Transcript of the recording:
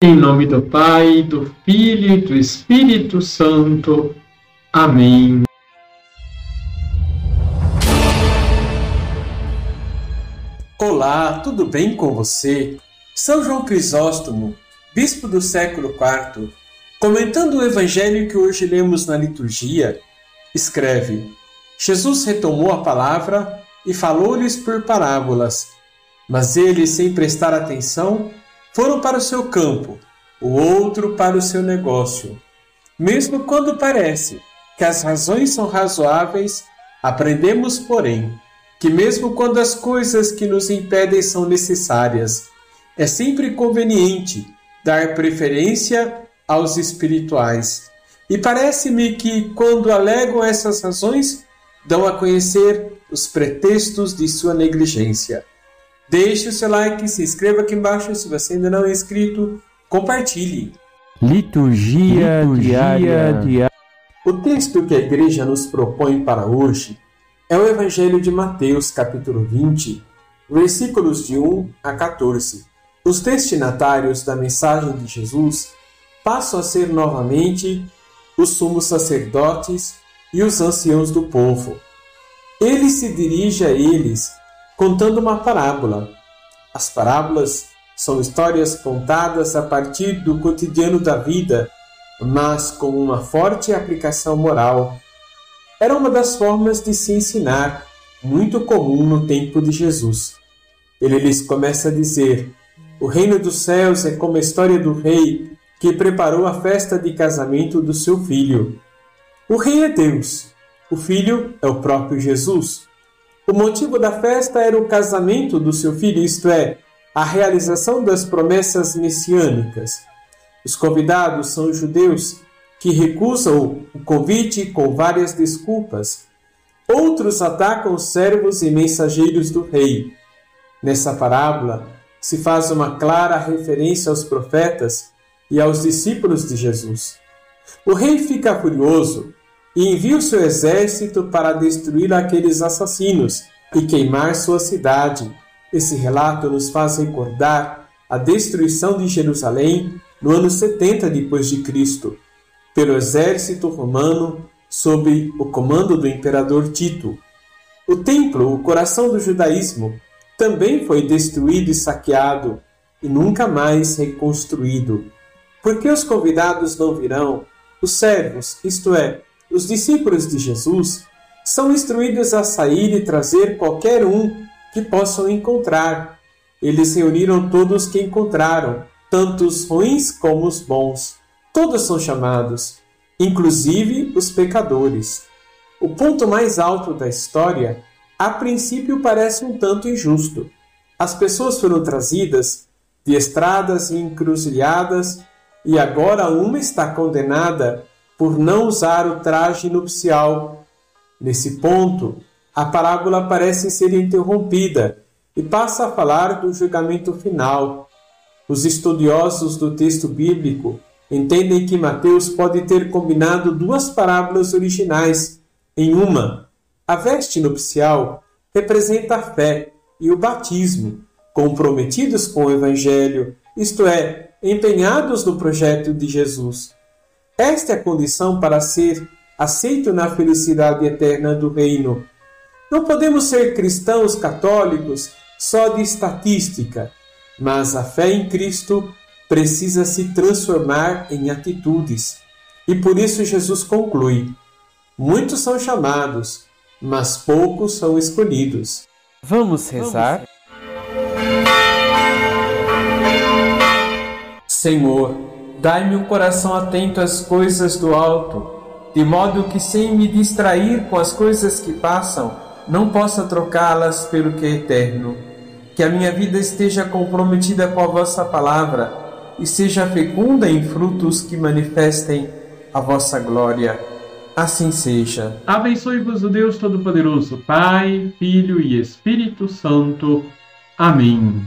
Em nome do Pai, do Filho e do Espírito Santo. Amém. Olá, tudo bem com você? São João Crisóstomo, bispo do século IV, comentando o evangelho que hoje lemos na liturgia, escreve: Jesus retomou a palavra e falou-lhes por parábolas, mas eles, sem prestar atenção, foram para o seu campo, o outro para o seu negócio. Mesmo quando parece que as razões são razoáveis, aprendemos, porém, que mesmo quando as coisas que nos impedem são necessárias, é sempre conveniente dar preferência aos espirituais. E parece-me que, quando alegam essas razões, dão a conhecer os pretextos de sua negligência. Deixe o seu like, se inscreva aqui embaixo se você ainda não é inscrito, compartilhe. Liturgia, Liturgia diária. O texto que a igreja nos propõe para hoje é o Evangelho de Mateus, capítulo 20, versículos de 1 a 14. Os destinatários da mensagem de Jesus passam a ser novamente os sumos sacerdotes e os anciãos do povo. Ele se dirige a eles contando uma parábola. As parábolas são histórias contadas a partir do cotidiano da vida, mas com uma forte aplicação moral. Era uma das formas de se ensinar, muito comum no tempo de Jesus. Ele lhes começa a dizer: O reino dos céus é como a história do rei que preparou a festa de casamento do seu filho. O rei é Deus, o filho é o próprio Jesus. O motivo da festa era o casamento do seu filho, isto é, a realização das promessas messiânicas. Os convidados são os judeus que recusam o convite com várias desculpas. Outros atacam os servos e mensageiros do rei. Nessa parábola se faz uma clara referência aos profetas e aos discípulos de Jesus. O rei fica furioso e envia o seu exército para destruir aqueles assassinos e queimar sua cidade. Esse relato nos faz recordar a destruição de Jerusalém no ano 70 depois de Cristo pelo exército romano sob o comando do imperador Tito. O templo, o coração do judaísmo, também foi destruído e saqueado e nunca mais reconstruído. Porque os convidados não virão, os servos, isto é, os discípulos de Jesus são instruídos a sair e trazer qualquer um que possam encontrar. Eles reuniram todos que encontraram, tanto os ruins como os bons. Todos são chamados, inclusive os pecadores. O ponto mais alto da história, a princípio, parece um tanto injusto. As pessoas foram trazidas de estradas e encruzilhadas, e agora uma está condenada por não usar o traje nupcial. Nesse ponto, a parábola parece ser interrompida e passa a falar do julgamento final. Os estudiosos do texto bíblico entendem que Mateus pode ter combinado duas parábolas originais em uma. A veste nupcial representa a fé e o batismo, comprometidos com o Evangelho, isto é, empenhados no projeto de Jesus. Esta é a condição para ser aceito na felicidade eterna do reino. Não podemos ser cristãos católicos só de estatística, mas a fé em Cristo precisa se transformar em atitudes. E por isso Jesus conclui: Muitos são chamados, mas poucos são escolhidos. Vamos rezar? Senhor, Dai-me um coração atento às coisas do alto, de modo que, sem me distrair com as coisas que passam, não possa trocá-las pelo que é eterno. Que a minha vida esteja comprometida com a vossa palavra e seja fecunda em frutos que manifestem a vossa glória. Assim seja. Abençoe-vos o Deus Todo-Poderoso, Pai, Filho e Espírito Santo. Amém.